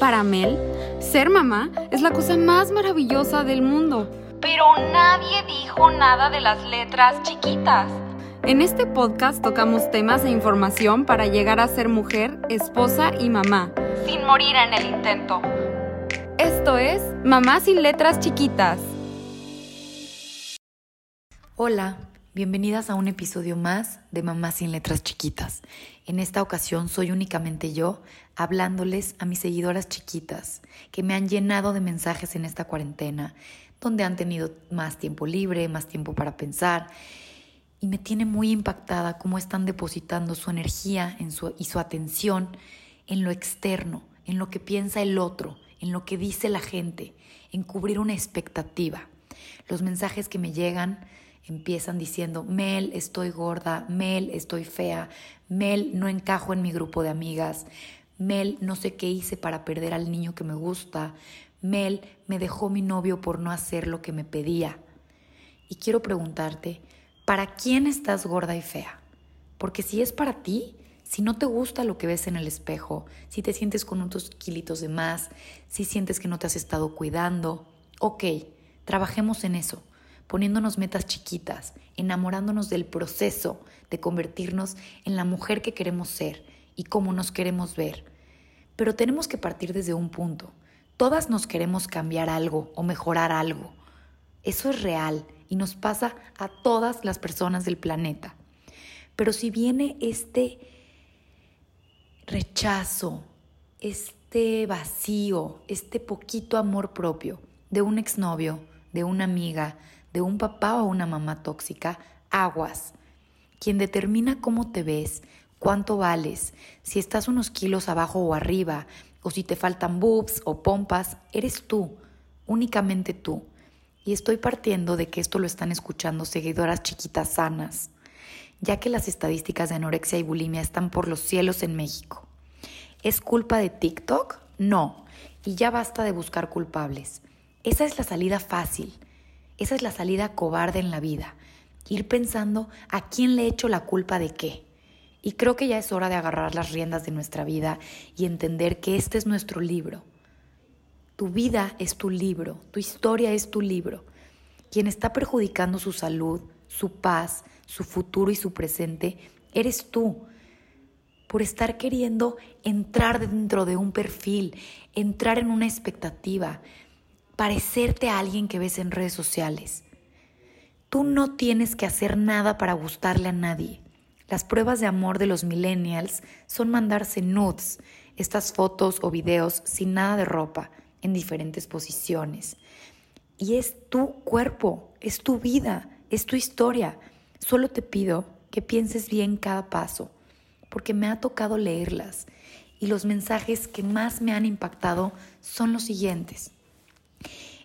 Para Mel, ser mamá es la cosa más maravillosa del mundo. Pero nadie dijo nada de las letras chiquitas. En este podcast tocamos temas e información para llegar a ser mujer, esposa y mamá, sin morir en el intento. Esto es Mamá sin letras chiquitas. Hola, bienvenidas a un episodio más de Mamá sin letras chiquitas. En esta ocasión soy únicamente yo hablándoles a mis seguidoras chiquitas que me han llenado de mensajes en esta cuarentena, donde han tenido más tiempo libre, más tiempo para pensar. Y me tiene muy impactada cómo están depositando su energía en su, y su atención en lo externo, en lo que piensa el otro, en lo que dice la gente, en cubrir una expectativa. Los mensajes que me llegan empiezan diciendo, Mel, estoy gorda, Mel, estoy fea, Mel, no encajo en mi grupo de amigas, Mel, no sé qué hice para perder al niño que me gusta, Mel, me dejó mi novio por no hacer lo que me pedía. Y quiero preguntarte, ¿para quién estás gorda y fea? Porque si es para ti, si no te gusta lo que ves en el espejo, si te sientes con unos kilitos de más, si sientes que no te has estado cuidando, ok, trabajemos en eso poniéndonos metas chiquitas, enamorándonos del proceso de convertirnos en la mujer que queremos ser y cómo nos queremos ver. Pero tenemos que partir desde un punto. Todas nos queremos cambiar algo o mejorar algo. Eso es real y nos pasa a todas las personas del planeta. Pero si viene este rechazo, este vacío, este poquito amor propio de un exnovio, de una amiga, de un papá o una mamá tóxica, aguas. Quien determina cómo te ves, cuánto vales, si estás unos kilos abajo o arriba, o si te faltan boobs o pompas, eres tú, únicamente tú. Y estoy partiendo de que esto lo están escuchando seguidoras chiquitas sanas, ya que las estadísticas de anorexia y bulimia están por los cielos en México. ¿Es culpa de TikTok? No. Y ya basta de buscar culpables. Esa es la salida fácil. Esa es la salida cobarde en la vida. Ir pensando a quién le echo la culpa de qué. Y creo que ya es hora de agarrar las riendas de nuestra vida y entender que este es nuestro libro. Tu vida es tu libro, tu historia es tu libro. Quien está perjudicando su salud, su paz, su futuro y su presente, eres tú. Por estar queriendo entrar dentro de un perfil, entrar en una expectativa, parecerte a alguien que ves en redes sociales. Tú no tienes que hacer nada para gustarle a nadie. Las pruebas de amor de los millennials son mandarse nudes, estas fotos o videos sin nada de ropa, en diferentes posiciones. Y es tu cuerpo, es tu vida, es tu historia. Solo te pido que pienses bien cada paso, porque me ha tocado leerlas y los mensajes que más me han impactado son los siguientes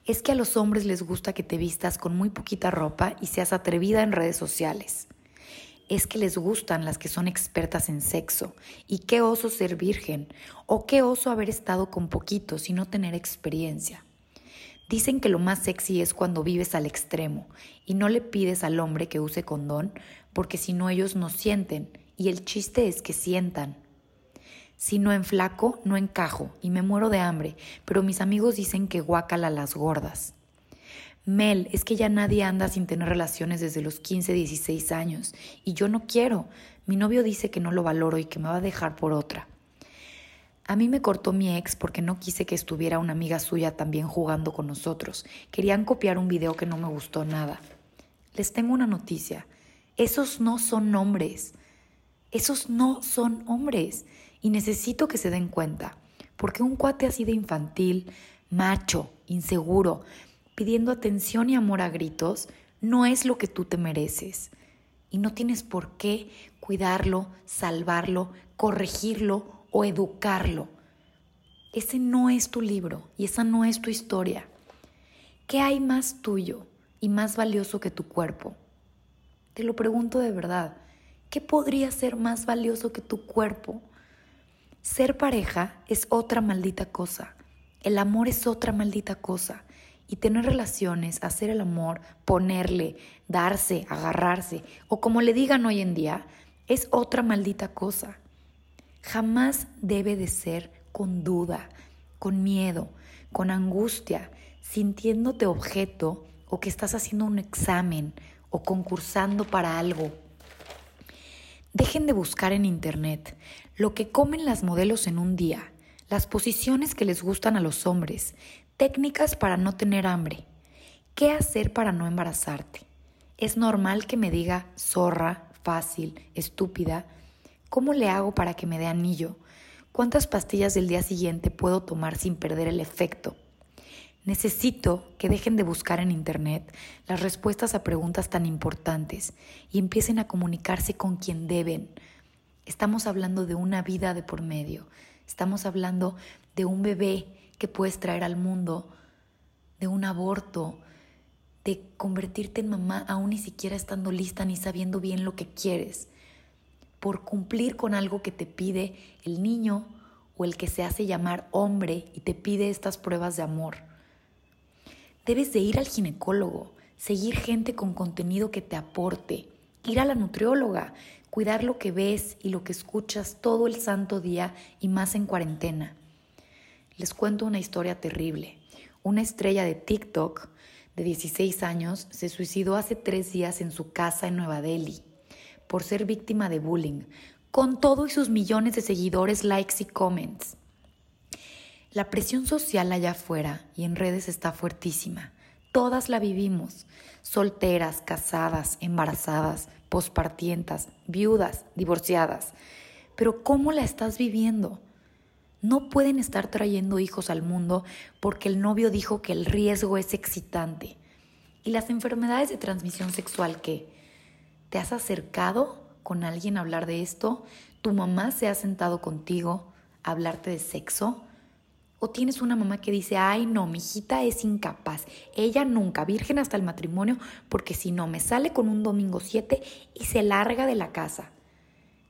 es que a los hombres les gusta que te vistas con muy poquita ropa y seas atrevida en redes sociales. Es que les gustan las que son expertas en sexo. Y qué oso ser virgen. O qué oso haber estado con poquitos y no tener experiencia. Dicen que lo más sexy es cuando vives al extremo y no le pides al hombre que use condón porque si no ellos no sienten y el chiste es que sientan. Si no enflaco, no encajo y me muero de hambre, pero mis amigos dicen que guácala las gordas. Mel, es que ya nadie anda sin tener relaciones desde los 15, 16 años y yo no quiero. Mi novio dice que no lo valoro y que me va a dejar por otra. A mí me cortó mi ex porque no quise que estuviera una amiga suya también jugando con nosotros. Querían copiar un video que no me gustó nada. Les tengo una noticia. Esos no son hombres. Esos no son hombres. Y necesito que se den cuenta, porque un cuate así de infantil, macho, inseguro, pidiendo atención y amor a gritos, no es lo que tú te mereces. Y no tienes por qué cuidarlo, salvarlo, corregirlo o educarlo. Ese no es tu libro y esa no es tu historia. ¿Qué hay más tuyo y más valioso que tu cuerpo? Te lo pregunto de verdad. ¿Qué podría ser más valioso que tu cuerpo? Ser pareja es otra maldita cosa. El amor es otra maldita cosa. Y tener relaciones, hacer el amor, ponerle, darse, agarrarse, o como le digan hoy en día, es otra maldita cosa. Jamás debe de ser con duda. con miedo, con angustia, sintiéndote objeto o que estás haciendo un examen o concursando para algo. Dejen de buscar en Internet lo que comen las modelos en un día, las posiciones que les gustan a los hombres, técnicas para no tener hambre, qué hacer para no embarazarte. Es normal que me diga zorra, fácil, estúpida. ¿Cómo le hago para que me dé anillo? ¿Cuántas pastillas del día siguiente puedo tomar sin perder el efecto? Necesito que dejen de buscar en Internet las respuestas a preguntas tan importantes y empiecen a comunicarse con quien deben. Estamos hablando de una vida de por medio. Estamos hablando de un bebé que puedes traer al mundo, de un aborto, de convertirte en mamá aún ni siquiera estando lista ni sabiendo bien lo que quieres, por cumplir con algo que te pide el niño o el que se hace llamar hombre y te pide estas pruebas de amor. Debes de ir al ginecólogo, seguir gente con contenido que te aporte, ir a la nutrióloga, cuidar lo que ves y lo que escuchas todo el santo día y más en cuarentena. Les cuento una historia terrible. Una estrella de TikTok de 16 años se suicidó hace tres días en su casa en Nueva Delhi por ser víctima de bullying, con todo y sus millones de seguidores, likes y comments. La presión social allá afuera y en redes está fuertísima. Todas la vivimos. Solteras, casadas, embarazadas, pospartientas, viudas, divorciadas. Pero ¿cómo la estás viviendo? No pueden estar trayendo hijos al mundo porque el novio dijo que el riesgo es excitante. ¿Y las enfermedades de transmisión sexual qué? ¿Te has acercado con alguien a hablar de esto? ¿Tu mamá se ha sentado contigo a hablarte de sexo? O tienes una mamá que dice, ay no, mi hijita es incapaz, ella nunca, virgen hasta el matrimonio, porque si no, me sale con un domingo 7 y se larga de la casa.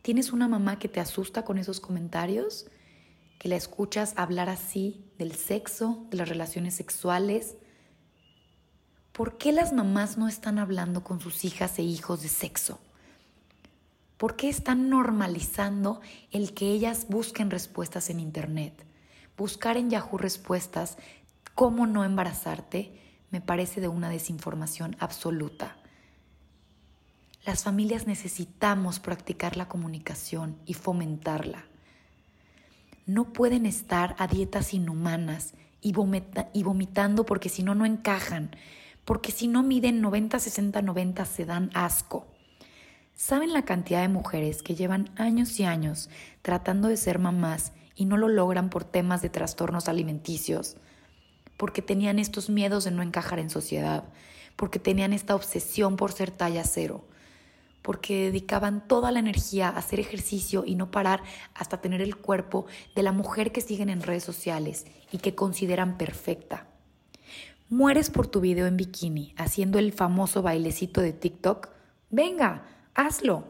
¿Tienes una mamá que te asusta con esos comentarios? ¿Que la escuchas hablar así del sexo, de las relaciones sexuales? ¿Por qué las mamás no están hablando con sus hijas e hijos de sexo? ¿Por qué están normalizando el que ellas busquen respuestas en Internet? Buscar en Yahoo respuestas cómo no embarazarte me parece de una desinformación absoluta. Las familias necesitamos practicar la comunicación y fomentarla. No pueden estar a dietas inhumanas y, vomitando porque si no, no encajan, porque si no miden 90, 60, 90 se dan asco. ¿Saben la cantidad de mujeres que llevan años y años tratando de ser mamás y no lo logran por temas de trastornos alimenticios, porque tenían estos miedos de no encajar en sociedad, porque tenían esta obsesión por ser talla cero, porque dedicaban toda la energía a hacer ejercicio y no parar hasta tener el cuerpo de la mujer que siguen en redes sociales y que consideran perfecta. ¿Mueres por tu video en bikini haciendo el famoso bailecito de TikTok? Venga, hazlo.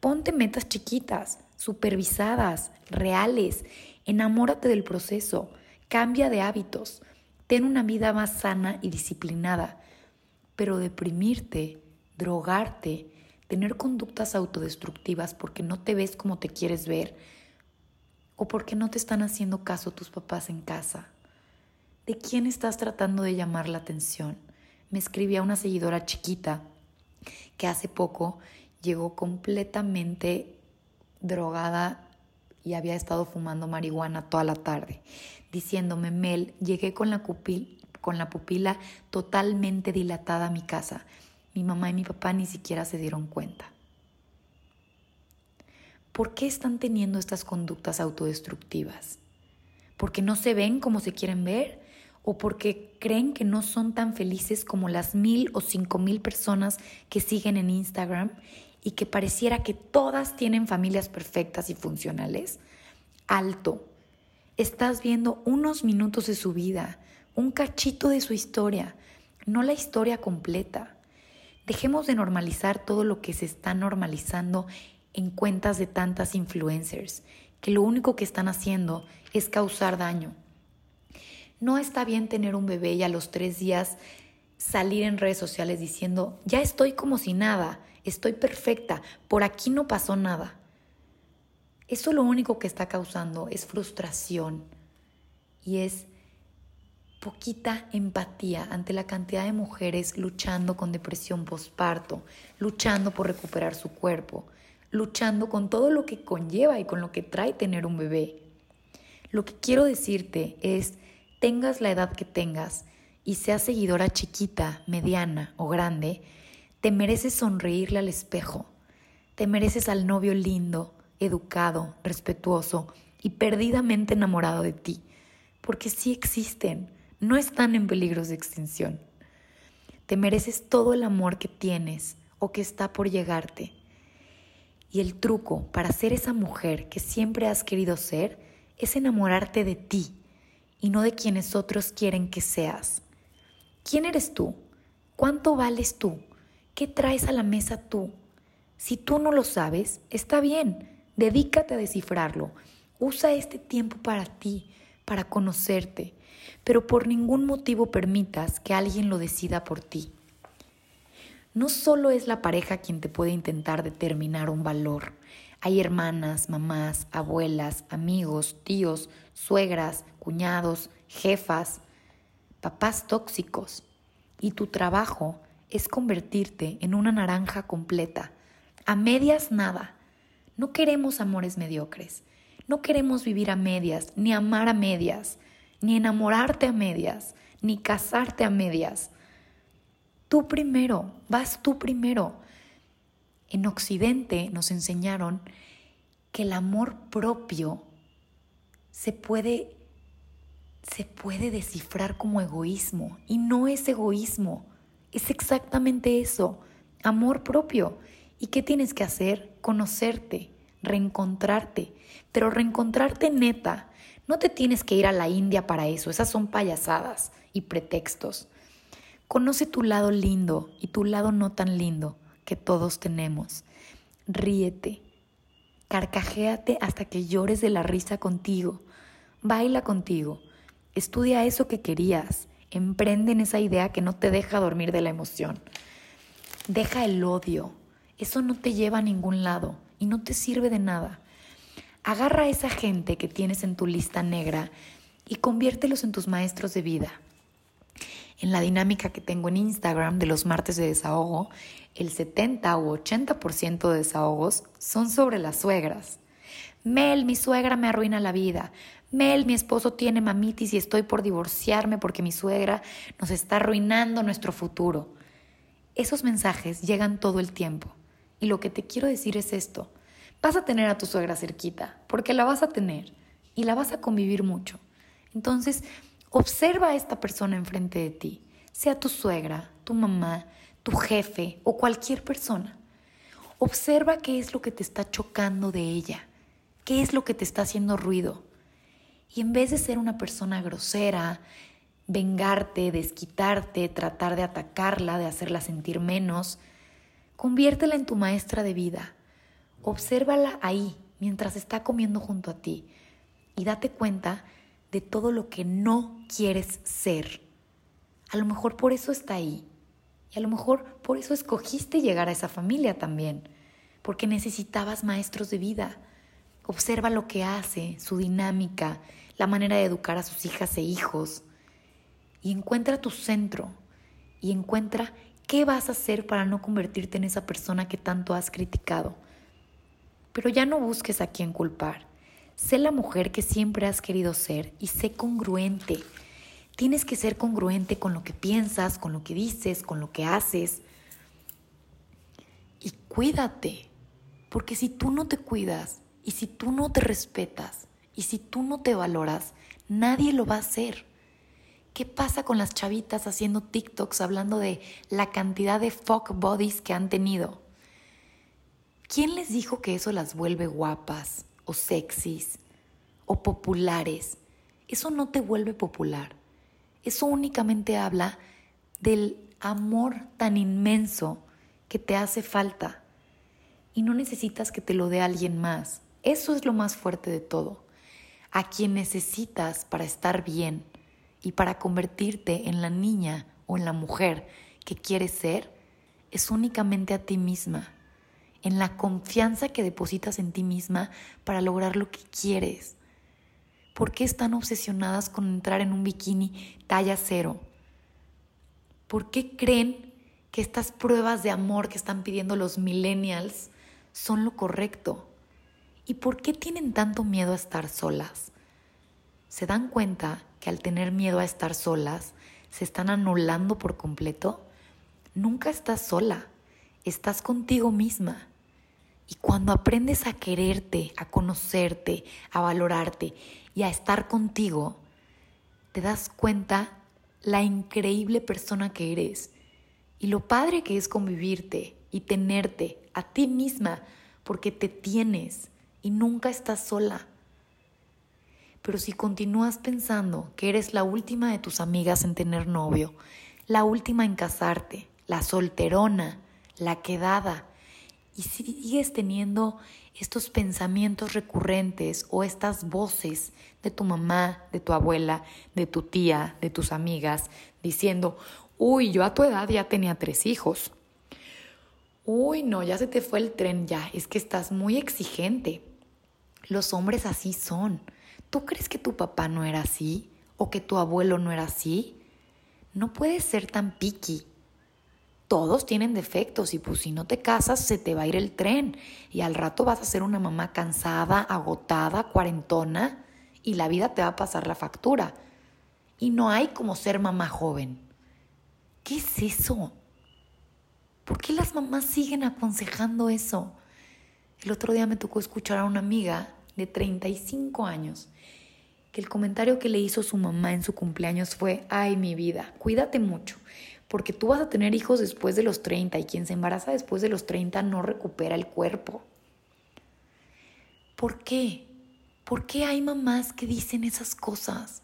Ponte metas chiquitas supervisadas, reales. Enamórate del proceso, cambia de hábitos, ten una vida más sana y disciplinada. Pero deprimirte, drogarte, tener conductas autodestructivas porque no te ves como te quieres ver o porque no te están haciendo caso tus papás en casa. ¿De quién estás tratando de llamar la atención? Me escribía una seguidora chiquita que hace poco llegó completamente drogada y había estado fumando marihuana toda la tarde, diciéndome, Mel, llegué con la, con la pupila totalmente dilatada a mi casa. Mi mamá y mi papá ni siquiera se dieron cuenta. ¿Por qué están teniendo estas conductas autodestructivas? ¿Porque no se ven como se quieren ver? ¿O porque creen que no son tan felices como las mil o cinco mil personas que siguen en Instagram y que pareciera que todas tienen familias perfectas y funcionales, alto. Estás viendo unos minutos de su vida, un cachito de su historia, no la historia completa. Dejemos de normalizar todo lo que se está normalizando en cuentas de tantas influencers, que lo único que están haciendo es causar daño. No está bien tener un bebé y a los tres días salir en redes sociales diciendo, ya estoy como si nada, estoy perfecta, por aquí no pasó nada. Eso lo único que está causando es frustración y es poquita empatía ante la cantidad de mujeres luchando con depresión postparto, luchando por recuperar su cuerpo, luchando con todo lo que conlleva y con lo que trae tener un bebé. Lo que quiero decirte es, tengas la edad que tengas y seas seguidora chiquita, mediana o grande, te mereces sonreírle al espejo, te mereces al novio lindo, educado, respetuoso y perdidamente enamorado de ti, porque sí existen no están en peligros de extinción. Te mereces todo el amor que tienes o que está por llegarte. Y el truco para ser esa mujer que siempre has querido ser es enamorarte de ti y no de quienes otros quieren que seas. ¿Quién eres tú? ¿Cuánto vales tú? ¿Qué traes a la mesa tú? Si tú no lo sabes, está bien, dedícate a descifrarlo. Usa este tiempo para ti, para conocerte, pero por ningún motivo permitas que alguien lo decida por ti. No solo es la pareja quien te puede intentar determinar un valor. Hay hermanas, mamás, abuelas, amigos, tíos, suegras, cuñados, jefas, papás tóxicos. Y tu trabajo es convertirte en una naranja completa. A medias nada. No queremos amores mediocres. No queremos vivir a medias, ni amar a medias ni enamorarte a medias, ni casarte a medias. Tú primero, vas tú primero. En Occidente nos enseñaron que el amor propio se puede se puede descifrar como egoísmo y no es egoísmo, es exactamente eso, amor propio. ¿Y qué tienes que hacer? Conocerte, reencontrarte, pero reencontrarte neta, no te tienes que ir a la India para eso, esas son payasadas y pretextos. Conoce tu lado lindo y tu lado no tan lindo que todos tenemos. Ríete, carcajéate hasta que llores de la risa contigo. Baila contigo. Estudia eso que querías. Emprende en esa idea que no te deja dormir de la emoción. Deja el odio. Eso no te lleva a ningún lado y no te sirve de nada. Agarra a esa gente que tienes en tu lista negra y conviértelos en tus maestros de vida. En la dinámica que tengo en Instagram de los martes de desahogo, el 70 u 80% de desahogos son sobre las suegras. Mel, mi suegra me arruina la vida. Mel, mi esposo tiene mamitis y estoy por divorciarme porque mi suegra nos está arruinando nuestro futuro. Esos mensajes llegan todo el tiempo. Y lo que te quiero decir es esto vas a tener a tu suegra cerquita, porque la vas a tener y la vas a convivir mucho. Entonces, observa a esta persona enfrente de ti, sea tu suegra, tu mamá, tu jefe o cualquier persona. Observa qué es lo que te está chocando de ella, qué es lo que te está haciendo ruido. Y en vez de ser una persona grosera, vengarte, desquitarte, tratar de atacarla, de hacerla sentir menos, conviértela en tu maestra de vida Obsérvala ahí mientras está comiendo junto a ti y date cuenta de todo lo que no quieres ser. A lo mejor por eso está ahí. Y a lo mejor por eso escogiste llegar a esa familia también, porque necesitabas maestros de vida. Observa lo que hace, su dinámica, la manera de educar a sus hijas e hijos. Y encuentra tu centro y encuentra qué vas a hacer para no convertirte en esa persona que tanto has criticado. Pero ya no busques a quién culpar. Sé la mujer que siempre has querido ser y sé congruente. Tienes que ser congruente con lo que piensas, con lo que dices, con lo que haces. Y cuídate, porque si tú no te cuidas y si tú no te respetas y si tú no te valoras, nadie lo va a hacer. ¿Qué pasa con las chavitas haciendo TikToks hablando de la cantidad de fuck bodies que han tenido? ¿Quién les dijo que eso las vuelve guapas o sexys o populares? Eso no te vuelve popular. Eso únicamente habla del amor tan inmenso que te hace falta. Y no necesitas que te lo dé alguien más. Eso es lo más fuerte de todo. A quien necesitas para estar bien y para convertirte en la niña o en la mujer que quieres ser es únicamente a ti misma en la confianza que depositas en ti misma para lograr lo que quieres. ¿Por qué están obsesionadas con entrar en un bikini talla cero? ¿Por qué creen que estas pruebas de amor que están pidiendo los millennials son lo correcto? ¿Y por qué tienen tanto miedo a estar solas? ¿Se dan cuenta que al tener miedo a estar solas, se están anulando por completo? Nunca estás sola, estás contigo misma. Y cuando aprendes a quererte, a conocerte, a valorarte y a estar contigo, te das cuenta la increíble persona que eres y lo padre que es convivirte y tenerte a ti misma porque te tienes y nunca estás sola. Pero si continúas pensando que eres la última de tus amigas en tener novio, la última en casarte, la solterona, la quedada, y si sigues teniendo estos pensamientos recurrentes o estas voces de tu mamá, de tu abuela, de tu tía, de tus amigas, diciendo, uy, yo a tu edad ya tenía tres hijos. Uy, no, ya se te fue el tren, ya, es que estás muy exigente. Los hombres así son. ¿Tú crees que tu papá no era así? ¿O que tu abuelo no era así? No puedes ser tan piqui todos tienen defectos y pues si no te casas se te va a ir el tren y al rato vas a ser una mamá cansada, agotada, cuarentona y la vida te va a pasar la factura. Y no hay como ser mamá joven. ¿Qué es eso? ¿Por qué las mamás siguen aconsejando eso? El otro día me tocó escuchar a una amiga de 35 años que el comentario que le hizo su mamá en su cumpleaños fue, ay mi vida, cuídate mucho porque tú vas a tener hijos después de los 30 y quien se embaraza después de los 30 no recupera el cuerpo. ¿Por qué? ¿Por qué hay mamás que dicen esas cosas?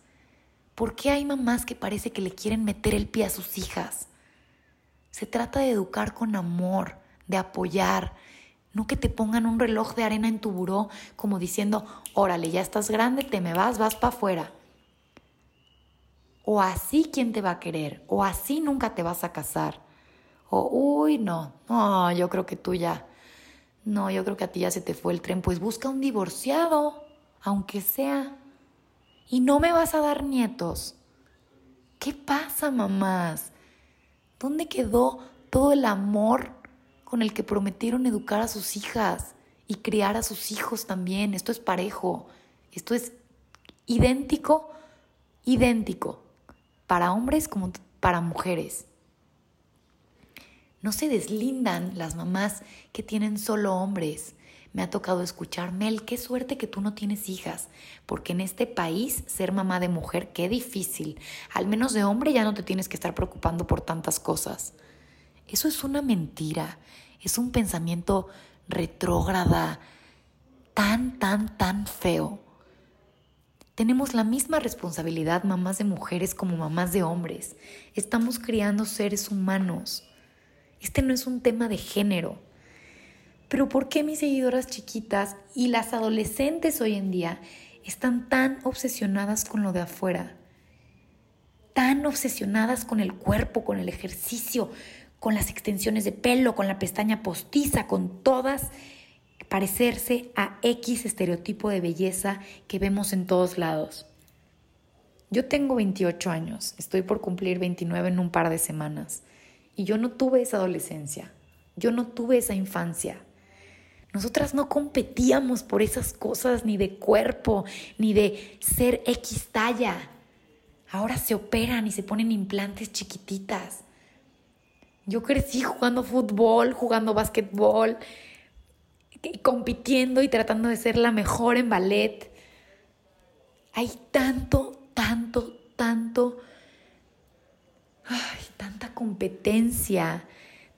¿Por qué hay mamás que parece que le quieren meter el pie a sus hijas? Se trata de educar con amor, de apoyar, no que te pongan un reloj de arena en tu buró como diciendo, órale, ya estás grande, te me vas, vas para afuera o así quién te va a querer, o así nunca te vas a casar, o uy, no, no, yo creo que tú ya, no, yo creo que a ti ya se te fue el tren, pues busca un divorciado, aunque sea, y no me vas a dar nietos. ¿Qué pasa, mamás? ¿Dónde quedó todo el amor con el que prometieron educar a sus hijas y criar a sus hijos también? Esto es parejo, esto es idéntico, idéntico para hombres como para mujeres. No se deslindan las mamás que tienen solo hombres. Me ha tocado escuchar, Mel, qué suerte que tú no tienes hijas, porque en este país ser mamá de mujer, qué difícil. Al menos de hombre ya no te tienes que estar preocupando por tantas cosas. Eso es una mentira, es un pensamiento retrógrada, tan, tan, tan feo. Tenemos la misma responsabilidad mamás de mujeres como mamás de hombres. Estamos criando seres humanos. Este no es un tema de género. Pero ¿por qué mis seguidoras chiquitas y las adolescentes hoy en día están tan obsesionadas con lo de afuera? Tan obsesionadas con el cuerpo, con el ejercicio, con las extensiones de pelo, con la pestaña postiza, con todas parecerse a X estereotipo de belleza que vemos en todos lados. Yo tengo 28 años, estoy por cumplir 29 en un par de semanas, y yo no tuve esa adolescencia, yo no tuve esa infancia. Nosotras no competíamos por esas cosas ni de cuerpo, ni de ser X talla. Ahora se operan y se ponen implantes chiquititas. Yo crecí jugando fútbol, jugando básquetbol, compitiendo y tratando de ser la mejor en ballet. Hay tanto, tanto, tanto, ay, tanta competencia,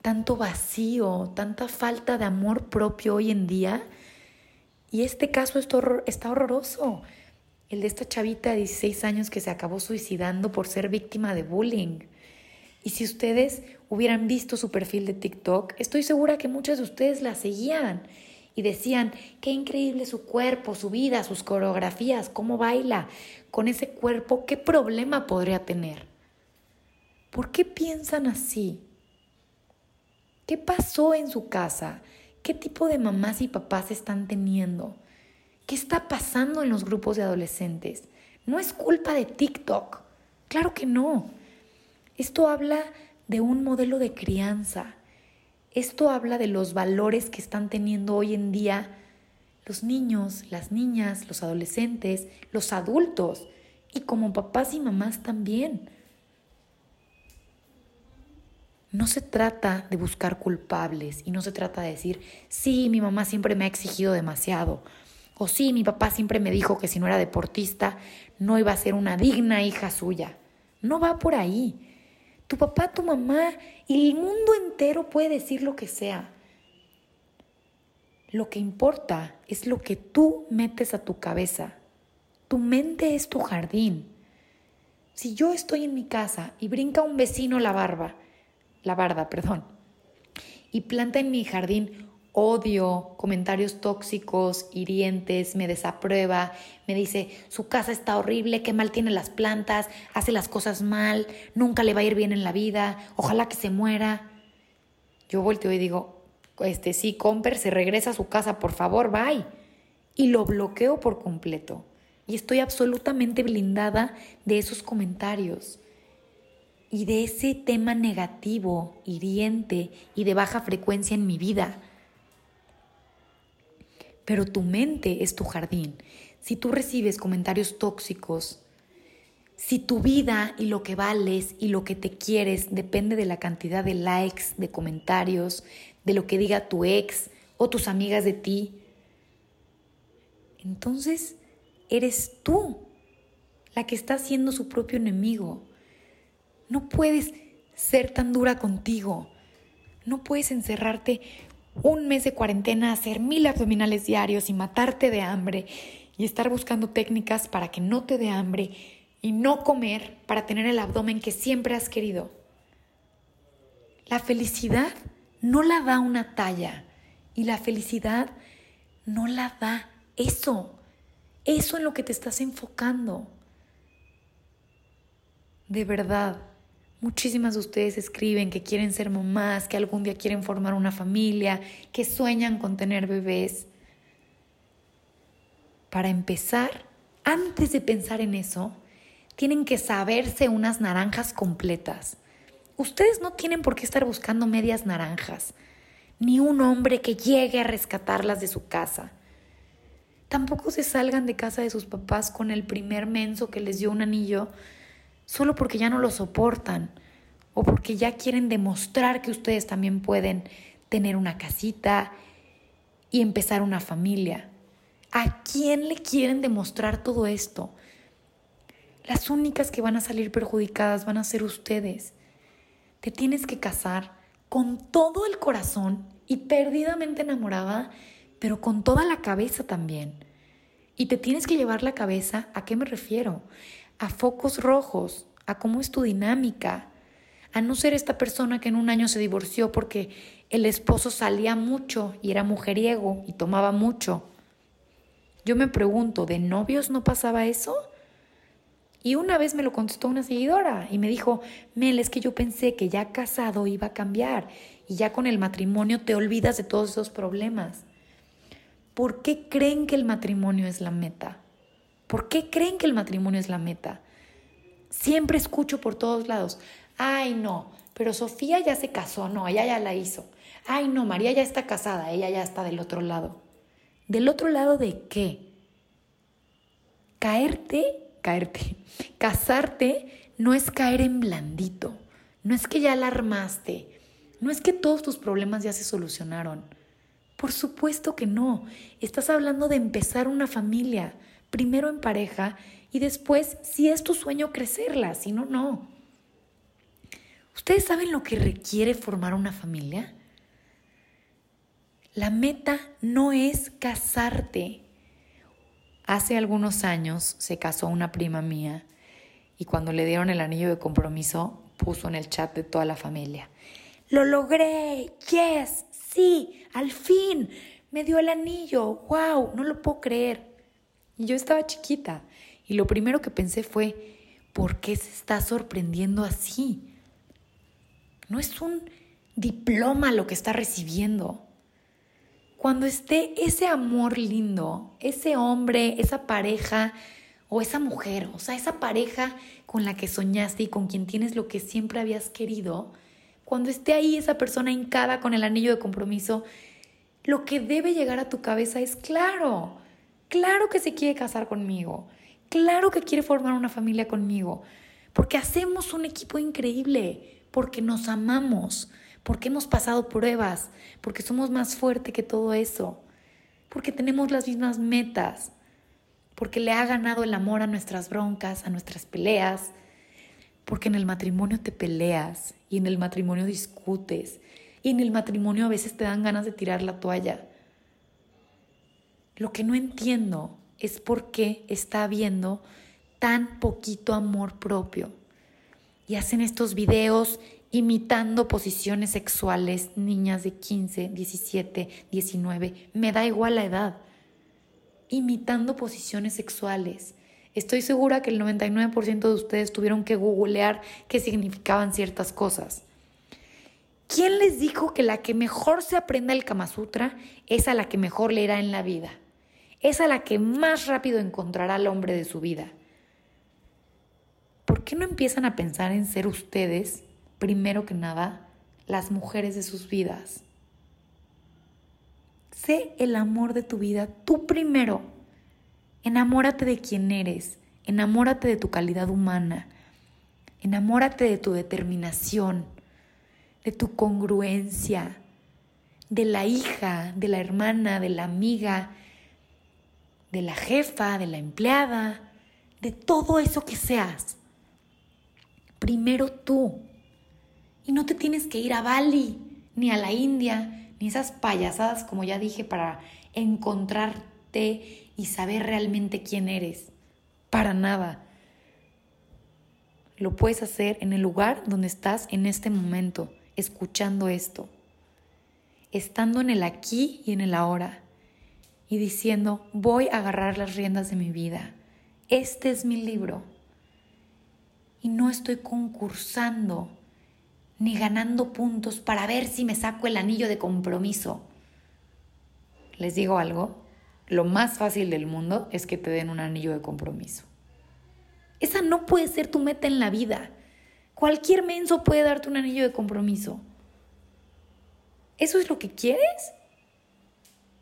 tanto vacío, tanta falta de amor propio hoy en día. Y este caso está horroroso. El de esta chavita de 16 años que se acabó suicidando por ser víctima de bullying. Y si ustedes hubieran visto su perfil de TikTok, estoy segura que muchas de ustedes la seguían y decían, qué increíble su cuerpo, su vida, sus coreografías, cómo baila. Con ese cuerpo, ¿qué problema podría tener? ¿Por qué piensan así? ¿Qué pasó en su casa? ¿Qué tipo de mamás y papás están teniendo? ¿Qué está pasando en los grupos de adolescentes? No es culpa de TikTok. Claro que no. Esto habla de un modelo de crianza. Esto habla de los valores que están teniendo hoy en día los niños, las niñas, los adolescentes, los adultos y como papás y mamás también. No se trata de buscar culpables y no se trata de decir, sí, mi mamá siempre me ha exigido demasiado, o sí, mi papá siempre me dijo que si no era deportista no iba a ser una digna hija suya. No va por ahí. Tu papá, tu mamá y el mundo entero puede decir lo que sea. Lo que importa es lo que tú metes a tu cabeza. Tu mente es tu jardín. Si yo estoy en mi casa y brinca un vecino la barba, la barda, perdón, y planta en mi jardín odio, comentarios tóxicos, hirientes, me desaprueba, me dice, su casa está horrible, qué mal tiene las plantas, hace las cosas mal, nunca le va a ir bien en la vida, ojalá que se muera. Yo volteo y digo, este sí, Comper se regresa a su casa, por favor, bye. Y lo bloqueo por completo. Y estoy absolutamente blindada de esos comentarios y de ese tema negativo, hiriente y de baja frecuencia en mi vida. Pero tu mente es tu jardín. Si tú recibes comentarios tóxicos, si tu vida y lo que vales y lo que te quieres depende de la cantidad de likes, de comentarios, de lo que diga tu ex o tus amigas de ti, entonces eres tú la que está siendo su propio enemigo. No puedes ser tan dura contigo. No puedes encerrarte un mes de cuarentena, hacer mil abdominales diarios y matarte de hambre y estar buscando técnicas para que no te dé hambre y no comer para tener el abdomen que siempre has querido. La felicidad no la da una talla y la felicidad no la da eso, eso en lo que te estás enfocando. De verdad, Muchísimas de ustedes escriben que quieren ser mamás, que algún día quieren formar una familia, que sueñan con tener bebés. Para empezar, antes de pensar en eso, tienen que saberse unas naranjas completas. Ustedes no tienen por qué estar buscando medias naranjas, ni un hombre que llegue a rescatarlas de su casa. Tampoco se salgan de casa de sus papás con el primer menso que les dio un anillo solo porque ya no lo soportan o porque ya quieren demostrar que ustedes también pueden tener una casita y empezar una familia. ¿A quién le quieren demostrar todo esto? Las únicas que van a salir perjudicadas van a ser ustedes. Te tienes que casar con todo el corazón y perdidamente enamorada, pero con toda la cabeza también. Y te tienes que llevar la cabeza, ¿a qué me refiero? A focos rojos, a cómo es tu dinámica, a no ser esta persona que en un año se divorció porque el esposo salía mucho y era mujeriego y tomaba mucho. Yo me pregunto, ¿de novios no pasaba eso? Y una vez me lo contestó una seguidora y me dijo, Mel, es que yo pensé que ya casado iba a cambiar y ya con el matrimonio te olvidas de todos esos problemas. ¿Por qué creen que el matrimonio es la meta? ¿Por qué creen que el matrimonio es la meta? Siempre escucho por todos lados, ay no, pero Sofía ya se casó, no, ella ya la hizo. Ay no, María ya está casada, ella ya está del otro lado. ¿Del otro lado de qué? Caerte, caerte, casarte no es caer en blandito, no es que ya la armaste, no es que todos tus problemas ya se solucionaron. Por supuesto que no, estás hablando de empezar una familia, primero en pareja y después, si es tu sueño, crecerla, si no, no. ¿Ustedes saben lo que requiere formar una familia? La meta no es casarte. Hace algunos años se casó una prima mía y cuando le dieron el anillo de compromiso puso en el chat de toda la familia, lo logré, yes, sí, al fin, me dio el anillo, wow, no lo puedo creer. Y yo estaba chiquita y lo primero que pensé fue, ¿por qué se está sorprendiendo así? No es un diploma lo que está recibiendo. cuando esté ese amor lindo, ese hombre, esa pareja o esa mujer, o sea, esa pareja con la que soñaste y con quien tienes lo que siempre habías querido, cuando esté ahí esa persona hincada con el anillo de compromiso, lo que debe llegar a tu cabeza es claro, claro que se quiere casar conmigo, claro que quiere formar una familia conmigo, porque hacemos un equipo increíble, porque nos amamos, porque hemos pasado pruebas, porque somos más fuertes que todo eso, porque tenemos las mismas metas, porque le ha ganado el amor a nuestras broncas, a nuestras peleas, porque en el matrimonio te peleas. Y en el matrimonio discutes. Y en el matrimonio a veces te dan ganas de tirar la toalla. Lo que no entiendo es por qué está habiendo tan poquito amor propio. Y hacen estos videos imitando posiciones sexuales, niñas de 15, 17, 19, me da igual la edad, imitando posiciones sexuales. Estoy segura que el 99% de ustedes tuvieron que googlear qué significaban ciertas cosas. ¿Quién les dijo que la que mejor se aprenda el Kama Sutra es a la que mejor leerá en la vida? Es a la que más rápido encontrará al hombre de su vida. ¿Por qué no empiezan a pensar en ser ustedes primero que nada, las mujeres de sus vidas. Sé el amor de tu vida tú primero. Enamórate de quien eres, enamórate de tu calidad humana, enamórate de tu determinación, de tu congruencia, de la hija, de la hermana, de la amiga, de la jefa, de la empleada, de todo eso que seas. Primero tú. Y no te tienes que ir a Bali, ni a la India, ni esas payasadas, como ya dije, para encontrarte y saber realmente quién eres. Para nada. Lo puedes hacer en el lugar donde estás en este momento, escuchando esto. Estando en el aquí y en el ahora. Y diciendo, voy a agarrar las riendas de mi vida. Este es mi libro. Y no estoy concursando ni ganando puntos para ver si me saco el anillo de compromiso. Les digo algo, lo más fácil del mundo es que te den un anillo de compromiso. Esa no puede ser tu meta en la vida. Cualquier menso puede darte un anillo de compromiso. ¿Eso es lo que quieres?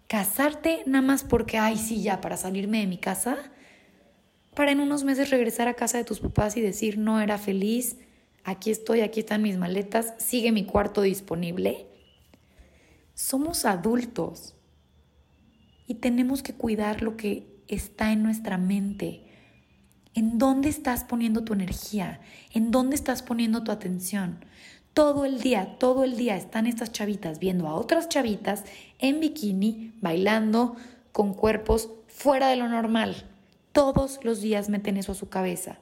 ¿Casarte nada más porque, ay, sí, ya, para salirme de mi casa? Para en unos meses regresar a casa de tus papás y decir, no era feliz, aquí estoy, aquí están mis maletas, sigue mi cuarto disponible. Somos adultos y tenemos que cuidar lo que está en nuestra mente. ¿En dónde estás poniendo tu energía? ¿En dónde estás poniendo tu atención? Todo el día, todo el día están estas chavitas viendo a otras chavitas en bikini, bailando, con cuerpos fuera de lo normal. Todos los días meten eso a su cabeza.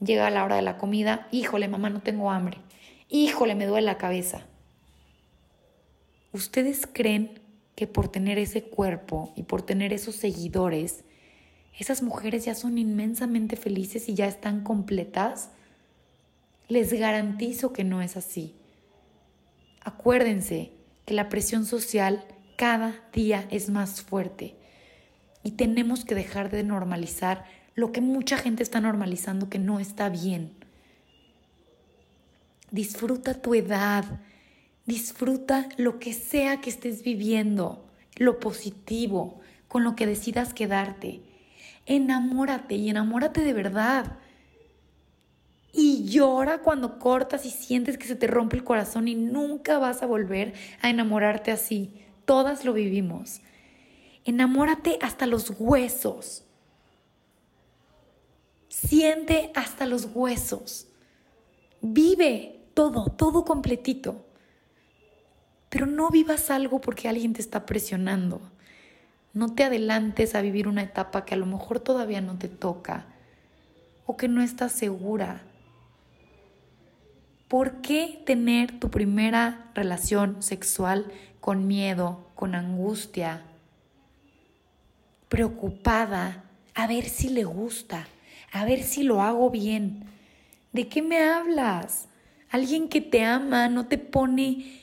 Llega la hora de la comida, híjole, mamá, no tengo hambre. Híjole, me duele la cabeza. ¿Ustedes creen que por tener ese cuerpo y por tener esos seguidores, esas mujeres ya son inmensamente felices y ya están completas? Les garantizo que no es así. Acuérdense que la presión social cada día es más fuerte y tenemos que dejar de normalizar lo que mucha gente está normalizando que no está bien. Disfruta tu edad, disfruta lo que sea que estés viviendo, lo positivo, con lo que decidas quedarte. Enamórate y enamórate de verdad. Y llora cuando cortas y sientes que se te rompe el corazón y nunca vas a volver a enamorarte así. Todas lo vivimos. Enamórate hasta los huesos. Siente hasta los huesos. Vive todo, todo completito. Pero no vivas algo porque alguien te está presionando. No te adelantes a vivir una etapa que a lo mejor todavía no te toca o que no estás segura. ¿Por qué tener tu primera relación sexual con miedo, con angustia, preocupada a ver si le gusta? a ver si lo hago bien. ¿De qué me hablas? Alguien que te ama no te pone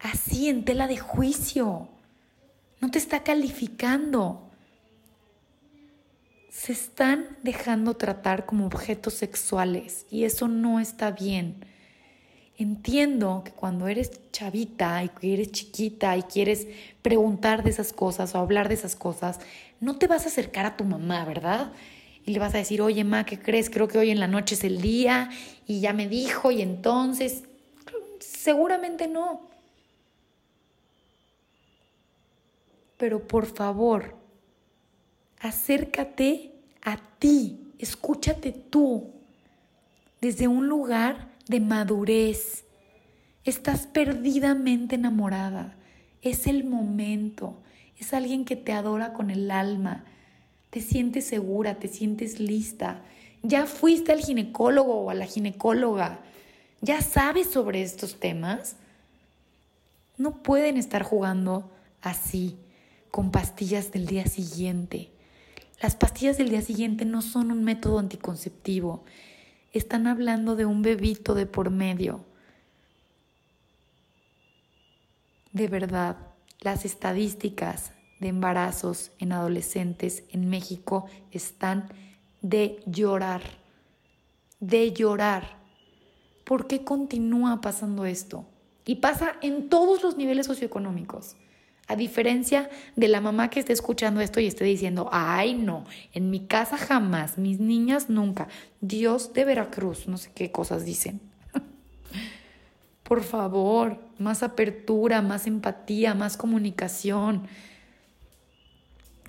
así en tela de juicio. no te está calificando. Se están dejando tratar como objetos sexuales y eso no está bien. Entiendo que cuando eres chavita y que eres chiquita y quieres preguntar de esas cosas o hablar de esas cosas, no te vas a acercar a tu mamá, ¿verdad? Y le vas a decir, oye, ma, ¿qué crees? Creo que hoy en la noche es el día y ya me dijo y entonces, seguramente no. Pero por favor, acércate a ti, escúchate tú, desde un lugar de madurez. Estás perdidamente enamorada. Es el momento. Es alguien que te adora con el alma. Te sientes segura, te sientes lista. Ya fuiste al ginecólogo o a la ginecóloga. Ya sabes sobre estos temas. No pueden estar jugando así, con pastillas del día siguiente. Las pastillas del día siguiente no son un método anticonceptivo están hablando de un bebito de por medio. De verdad, las estadísticas de embarazos en adolescentes en México están de llorar, de llorar. ¿Por qué continúa pasando esto? Y pasa en todos los niveles socioeconómicos. A diferencia de la mamá que esté escuchando esto y esté diciendo, ay no, en mi casa jamás, mis niñas nunca, Dios de Veracruz, no sé qué cosas dicen. Por favor, más apertura, más empatía, más comunicación,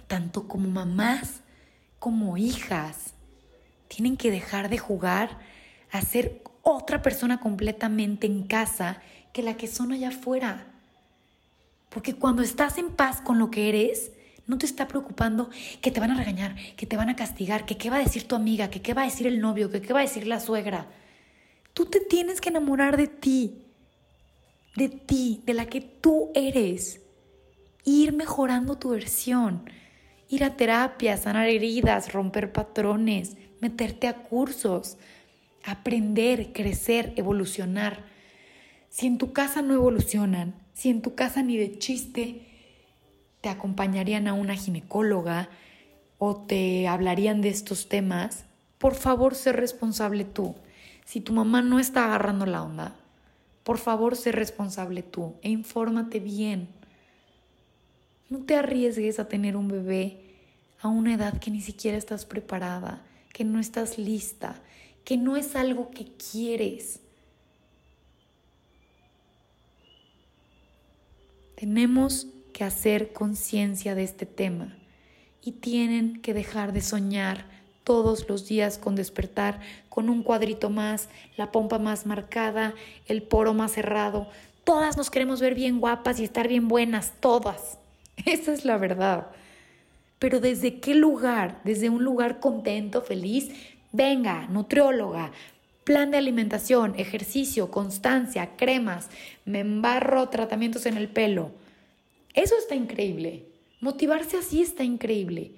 tanto como mamás como hijas. Tienen que dejar de jugar a ser otra persona completamente en casa que la que son allá afuera. Porque cuando estás en paz con lo que eres, no te está preocupando que te van a regañar, que te van a castigar, que qué va a decir tu amiga, que qué va a decir el novio, que qué va a decir la suegra. Tú te tienes que enamorar de ti, de ti, de la que tú eres. Ir mejorando tu versión, ir a terapia, sanar heridas, romper patrones, meterte a cursos, aprender, crecer, evolucionar. Si en tu casa no evolucionan, si en tu casa ni de chiste te acompañarían a una ginecóloga o te hablarían de estos temas, por favor sé responsable tú. Si tu mamá no está agarrando la onda, por favor sé responsable tú e infórmate bien. No te arriesgues a tener un bebé a una edad que ni siquiera estás preparada, que no estás lista, que no es algo que quieres. Tenemos que hacer conciencia de este tema y tienen que dejar de soñar todos los días con despertar con un cuadrito más, la pompa más marcada, el poro más cerrado. Todas nos queremos ver bien guapas y estar bien buenas, todas. Esa es la verdad. Pero ¿desde qué lugar? Desde un lugar contento, feliz. Venga, nutrióloga, plan de alimentación, ejercicio, constancia, cremas, me embarro tratamientos en el pelo. Eso está increíble. Motivarse así está increíble.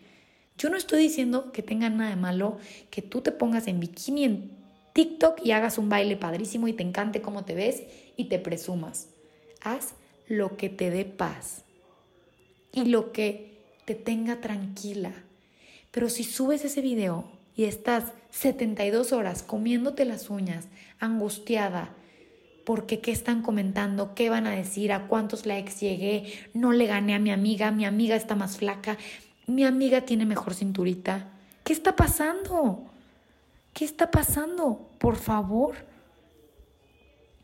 Yo no estoy diciendo que tenga nada de malo que tú te pongas en bikini en TikTok y hagas un baile padrísimo y te encante cómo te ves y te presumas. Haz lo que te dé paz y lo que te tenga tranquila. Pero si subes ese video y estás 72 horas comiéndote las uñas, angustiada, porque qué están comentando, qué van a decir, a cuántos likes llegué, no le gané a mi amiga, mi amiga está más flaca, mi amiga tiene mejor cinturita. ¿Qué está pasando? ¿Qué está pasando? Por favor,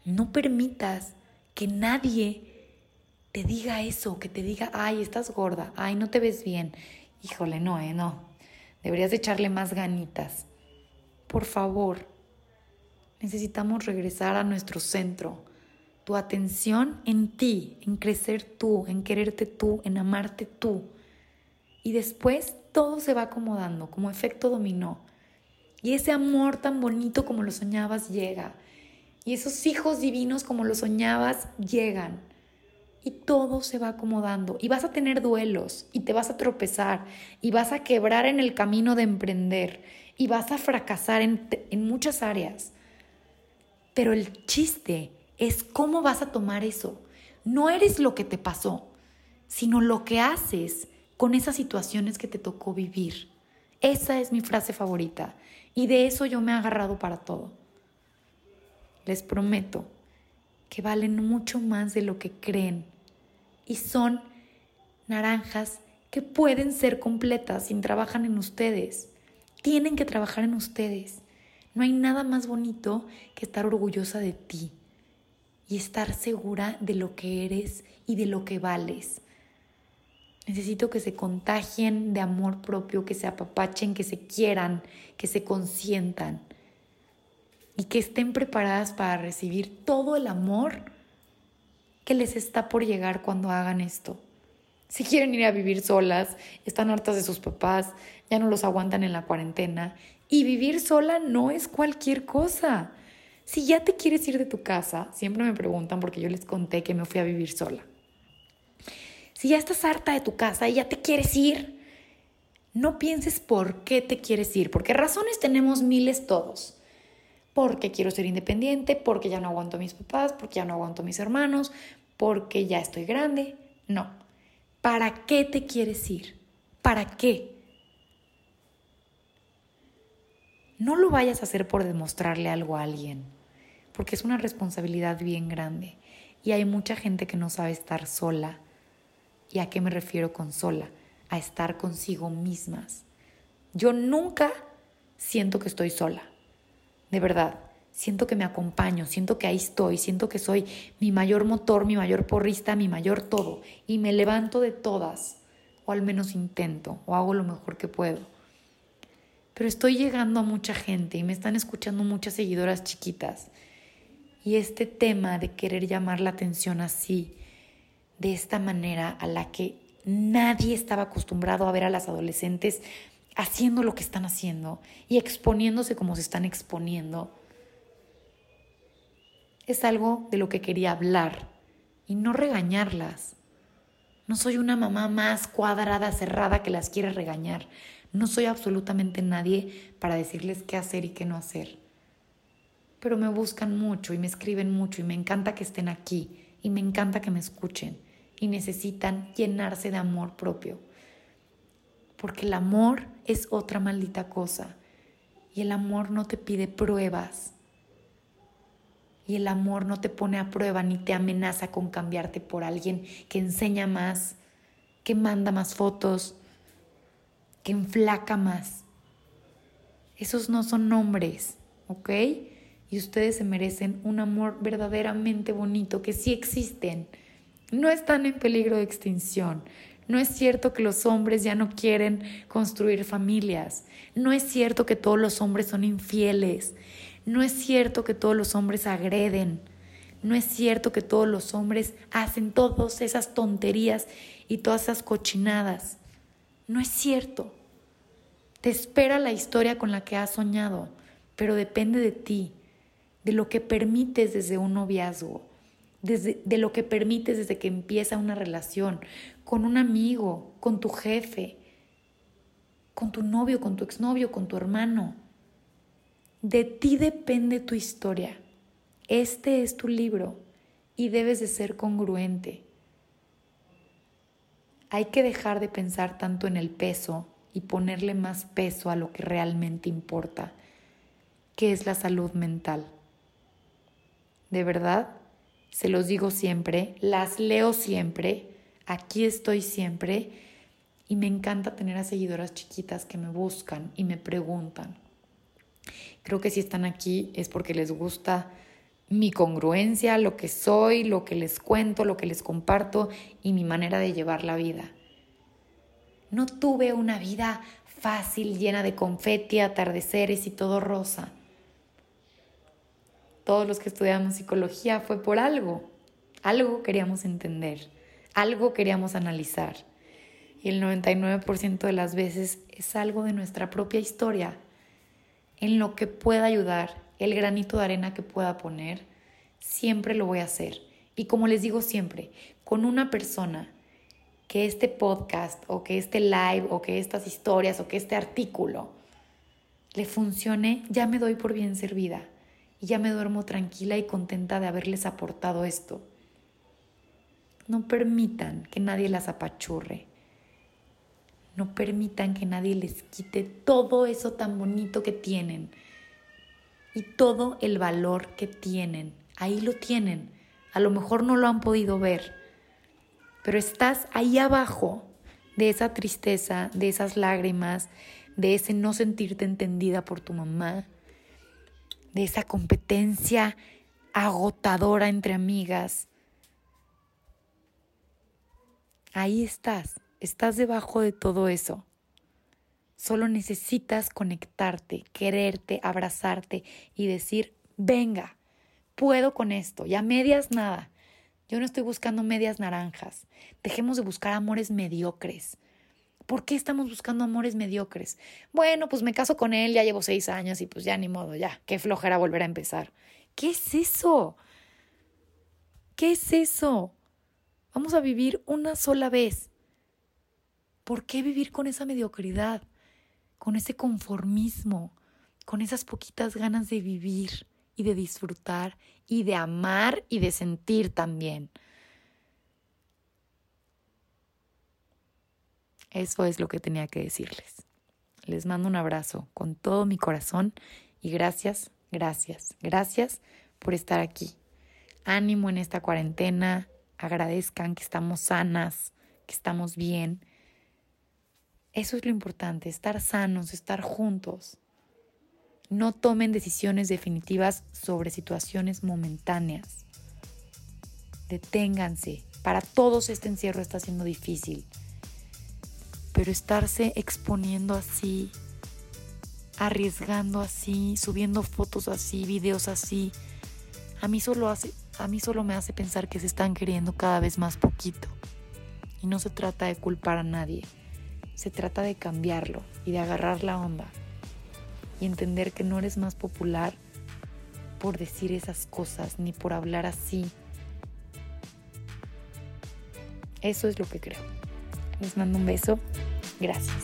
no permitas que nadie te diga eso, que te diga, ay, estás gorda, ay, no te ves bien. Híjole, no, eh, no. Deberías echarle más ganitas. Por favor, necesitamos regresar a nuestro centro. Tu atención en ti, en crecer tú, en quererte tú, en amarte tú. Y después todo se va acomodando como efecto dominó. Y ese amor tan bonito como lo soñabas llega. Y esos hijos divinos como lo soñabas llegan y todo se va acomodando y vas a tener duelos y te vas a tropezar y vas a quebrar en el camino de emprender y vas a fracasar en, en muchas áreas. Pero el chiste es cómo vas a tomar eso. No eres lo que te pasó, sino lo que haces con esas situaciones que te tocó vivir. Esa es mi frase favorita y de eso yo me he agarrado para todo. Les prometo que valen mucho más de lo que creen y son naranjas que pueden ser completas si trabajan en ustedes. Tienen que trabajar en ustedes. No hay nada más bonito que estar orgullosa de ti y estar segura de lo que eres y de lo que vales. Necesito que se contagien de amor propio, que se apapachen, que se quieran, que se consientan y que estén preparadas para recibir todo el amor que les está por llegar cuando hagan esto. Si quieren ir a vivir solas, están hartas de sus papás, ya no los aguantan en la cuarentena. Y vivir sola no es cualquier cosa. Si ya te quieres ir de tu casa, siempre me preguntan porque yo les conté que me fui a vivir sola. Si ya estás harta de tu casa y ya te quieres ir, no pienses por qué te quieres ir, porque razones tenemos miles todos. Porque quiero ser independiente, porque ya no aguanto a mis papás, porque ya no aguanto a mis hermanos, porque ya estoy grande. No. ¿Para qué te quieres ir? ¿Para qué? No lo vayas a hacer por demostrarle algo a alguien, porque es una responsabilidad bien grande. Y hay mucha gente que no sabe estar sola ¿Y a qué me refiero con sola? A estar consigo mismas. Yo nunca siento que estoy sola. De verdad, siento que me acompaño, siento que ahí estoy, siento que soy mi mayor motor, mi mayor porrista, mi mayor todo. Y me levanto de todas, o al menos intento, o hago lo mejor que puedo. Pero estoy llegando a mucha gente y me están escuchando muchas seguidoras chiquitas. Y este tema de querer llamar la atención así, de esta manera a la que nadie estaba acostumbrado a ver a las adolescentes haciendo lo que están haciendo y exponiéndose como se están exponiendo, es algo de lo que quería hablar y no regañarlas. No soy una mamá más cuadrada, cerrada que las quiere regañar. No soy absolutamente nadie para decirles qué hacer y qué no hacer. Pero me buscan mucho y me escriben mucho y me encanta que estén aquí y me encanta que me escuchen y necesitan llenarse de amor propio. Porque el amor es otra maldita cosa y el amor no te pide pruebas. Y el amor no te pone a prueba ni te amenaza con cambiarte por alguien que enseña más, que manda más fotos, que enflaca más. Esos no son nombres, ¿ok? y ustedes se merecen un amor verdaderamente bonito, que sí existen. No están en peligro de extinción. No es cierto que los hombres ya no quieren construir familias. No es cierto que todos los hombres son infieles. No es cierto que todos los hombres agreden. No es cierto que todos los hombres hacen todas esas tonterías y todas esas cochinadas. No es cierto. Te espera la historia con la que has soñado, pero depende de ti de lo que permites desde un noviazgo, desde, de lo que permites desde que empieza una relación, con un amigo, con tu jefe, con tu novio, con tu exnovio, con tu hermano. De ti depende tu historia. Este es tu libro y debes de ser congruente. Hay que dejar de pensar tanto en el peso y ponerle más peso a lo que realmente importa, que es la salud mental de verdad, se los digo siempre, las leo siempre, aquí estoy siempre y me encanta tener a seguidoras chiquitas que me buscan y me preguntan. Creo que si están aquí es porque les gusta mi congruencia, lo que soy, lo que les cuento, lo que les comparto y mi manera de llevar la vida. No tuve una vida fácil, llena de confeti, atardeceres y todo rosa todos los que estudiamos psicología fue por algo. Algo queríamos entender, algo queríamos analizar. Y el 99% de las veces es algo de nuestra propia historia, en lo que pueda ayudar, el granito de arena que pueda poner, siempre lo voy a hacer. Y como les digo siempre, con una persona que este podcast o que este live o que estas historias o que este artículo le funcione, ya me doy por bien servida y ya me duermo tranquila y contenta de haberles aportado esto. No permitan que nadie las apachurre. No permitan que nadie les quite todo eso tan bonito que tienen y todo el valor que tienen. Ahí lo tienen. A lo mejor no lo han podido ver, pero estás ahí abajo de esa tristeza, de esas lágrimas, de ese no sentirte entendida por tu mamá, de esa competencia agotadora entre amigas. Ahí estás, estás debajo de todo eso. Solo necesitas conectarte, quererte, abrazarte y decir, venga, puedo con esto, ya medias nada. Yo no estoy buscando medias naranjas. Dejemos de buscar amores mediocres. ¿Por qué estamos buscando amores mediocres? Bueno, pues me caso con él, ya llevo seis años y pues ya ni modo, ya, qué flojera volver a empezar. ¿Qué es eso? ¿Qué es eso? Vamos a vivir una sola vez. ¿Por qué vivir con esa mediocridad? Con ese conformismo, con esas poquitas ganas de vivir y de disfrutar y de amar y de sentir también. Eso es lo que tenía que decirles. Les mando un abrazo con todo mi corazón y gracias, gracias, gracias por estar aquí. Ánimo en esta cuarentena, agradezcan que estamos sanas, que estamos bien. Eso es lo importante, estar sanos, estar juntos. No tomen decisiones definitivas sobre situaciones momentáneas. Deténganse. Para todos este encierro está siendo difícil. Pero estarse exponiendo así, arriesgando así, subiendo fotos así, videos así, a mí solo hace a mí solo me hace pensar que se están queriendo cada vez más poquito. Y no se trata de culpar a nadie, se trata de cambiarlo y de agarrar la onda y entender que no eres más popular por decir esas cosas ni por hablar así. Eso es lo que creo. Les mando un beso. Gracias.